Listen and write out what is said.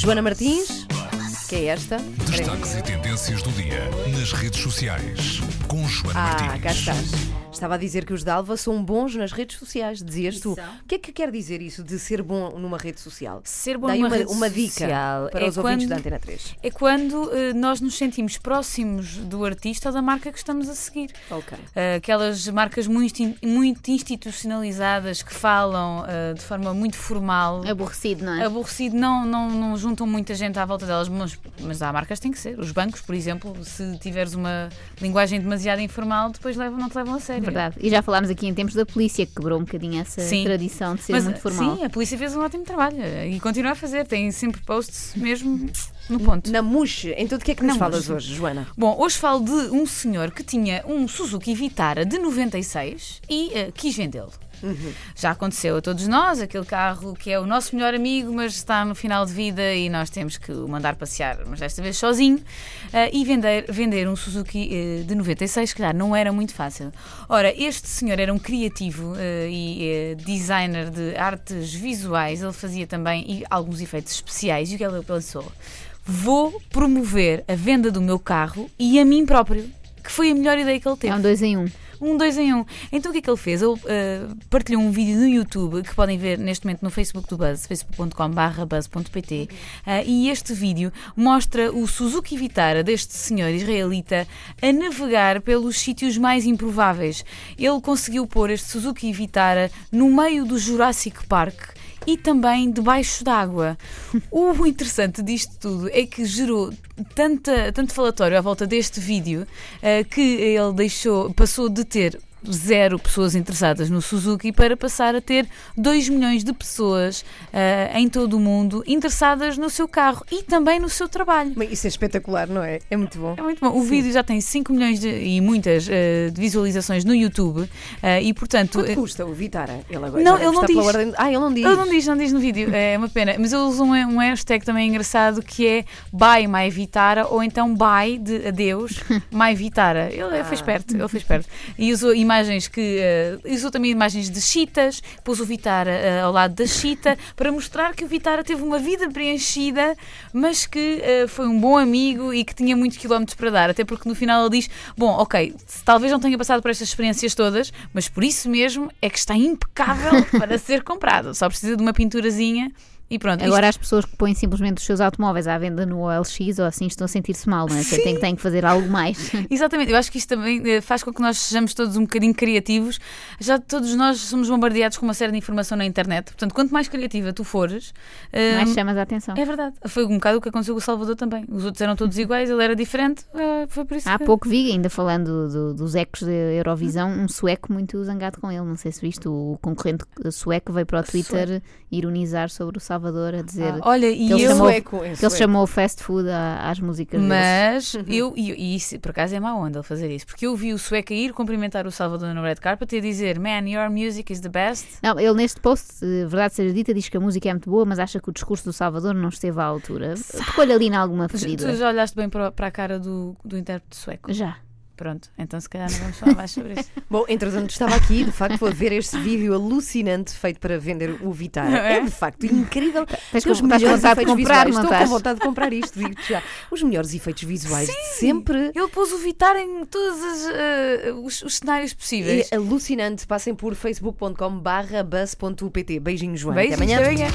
Joana Martins, que é esta. Destaques e tendências do dia nas redes sociais com Joana Ah, Martins. cá estás. Estava a dizer que os Dalva são bons nas redes sociais, dizias tu. O que é que quer dizer isso de ser bom numa rede social? Ser bom numa uma, rede uma dica social para é os ouvintes quando- da Antena 3. É quando eh, nós nos sentimos próximos do artista ou da marca que estamos a seguir. Ok. Eh, aquelas marcas muito, muito institucionalizadas que falam eh, de forma muito formal. Aborrecido, não é? Aborrecido, não, não, não juntam muita gente à volta delas, mas, mas há marcas que têm que ser. Os bancos, por exemplo, se tiveres uma linguagem demasiado informal, depois levam, não te levam a sério. Verdade. E já falámos aqui em tempos da polícia, que quebrou um bocadinho essa Sim. tradição de ser Mas, muito formal. Sim, a polícia fez um ótimo trabalho eh, e continua a fazer. Tem sempre posts mesmo no ponto. Na Muxe, então de que é que nos Na falas Muxe. hoje, Joana? Bom, hoje falo de um senhor que tinha um Suzuki Vitara de 96 e eh, quis vendê-lo. Já aconteceu a todos nós, aquele carro que é o nosso melhor amigo, mas está no final de vida e nós temos que o mandar passear, mas desta vez sozinho, eh, e vender, vender um Suzuki eh, de 96, calhar não era muito fácil. Ora, este senhor era um criativo eh, e designer de artes visuais, ele fazia também alguns efeitos especiais, e o que ele pensou? Vou promover a venda do meu carro e a mim próprio. Que foi a melhor ideia que ele teve. É um dois em um. Um, dois em um. Então o que é que ele fez? Ele eh, partilhou um vídeo no YouTube que podem ver neste momento no Facebook do Buzz, facebook.com.br buzz.pt eh, e este vídeo mostra o Suzuki Vitara deste senhor israelita a navegar pelos sítios mais improváveis. Ele conseguiu pôr este Suzuki Vitara no meio do Jurassic Park e também debaixo d'água. O interessante disto tudo é que gerou tanta, tanto falatório à volta deste vídeo eh, que ele deixou, passou de ter zero pessoas interessadas no Suzuki para passar a ter 2 milhões de pessoas eh, em todo o mundo interessadas no seu carro e também no seu trabalho. Bem, Isso é espetacular, não é? É muito bom. É muito bom. O vídeo já tem 5 milhões de- e muitas eh, de visualizações no YouTube eh, e, portanto. Quanto custa o Vitara? Ele agora Não, ele não diz. ordem- Ah, ele não diz. Ele não diz, não diz no vídeo, é uma pena. Mas ele usa um, um hashtag também engraçado que é Buy My Vitara ou então Buy de adeus My Vitara. Ele Ah. foi esperto, ele foi esperto. E usou imagens que. eh, usou também imagens de chitas, pôs o Vitara eh, ao lado da chita para mostrar que o Vitara teve uma vida preenchida, mas que eh, foi um bom amigo e que tinha muitos quilómetros para dar. Até porque no final ele diz: Bom, ok, talvez não tenha passado por estas experiências todas, mas por isso mesmo é que está impecável para ser comprado. Só precisa de uma pinturazinha e pronto. Agora as pessoas que põem simplesmente os seus automóveis à venda no OLX ou assim estão a sentir-se mal, não é? Sim. Tem, tem que fazer algo mais. Exatamente, eu acho que isto também eh, faz com que nós sejamos todos um bocadinho criativos. Já todos nós somos bombardeados com uma série de informação na internet, portanto, quanto mais criativa tu fores, eh, mais chamas a atenção. é verdade. Foi um bocado o que aconteceu com o Salvador também. Os outros eram todos iguais, ele era diferente, eh, foi por isso Há que... pouco vi, ainda falando do- dos ecos da Eurovisão, um sueco muito zangado com ele. Não sei se viste, o concorrente sueco veio para o Twitter ironizar sobre o Salvador, a dizer Ah, olha, e que ele eu... chamou- Sueco, em que ele sueco. chamou fast food a- às músicas deles. Mas eu, e, e isso, por acaso é má onda ele fazer isso, porque eu vi o sueco ir cumprimentar o Salvador no red carpet e a dizer: Man, your music is the best. Não, ele neste post, eh, verdade seja dita, diz que a música é muito boa, mas acha que o discurso do Salvador não esteve à altura. Tocou-lhe ali em alguma Tu, ferida. tu já olhaste bem para, para a cara do, do intérprete sueco? Já. Pronto, então se calhar não vamos falar mais sobre isso. Bom, entretanto, estava aqui, de facto, a ver este vídeo alucinante feito para vender o Vitara. É? É, de facto, incrível. Tens Tem os com- com melhores vontade de efeitos comprar, visuais. Estou com vontade de comprar isto, digo-te já. Os melhores efeitos visuais de sempre. Ele pôs o Vitar em todos as, eh, os, os cenários possíveis. É alucinante. Passem por facebook.com barra buzz.pt. Beijinhos, Joana. Beijos, Até amanhã.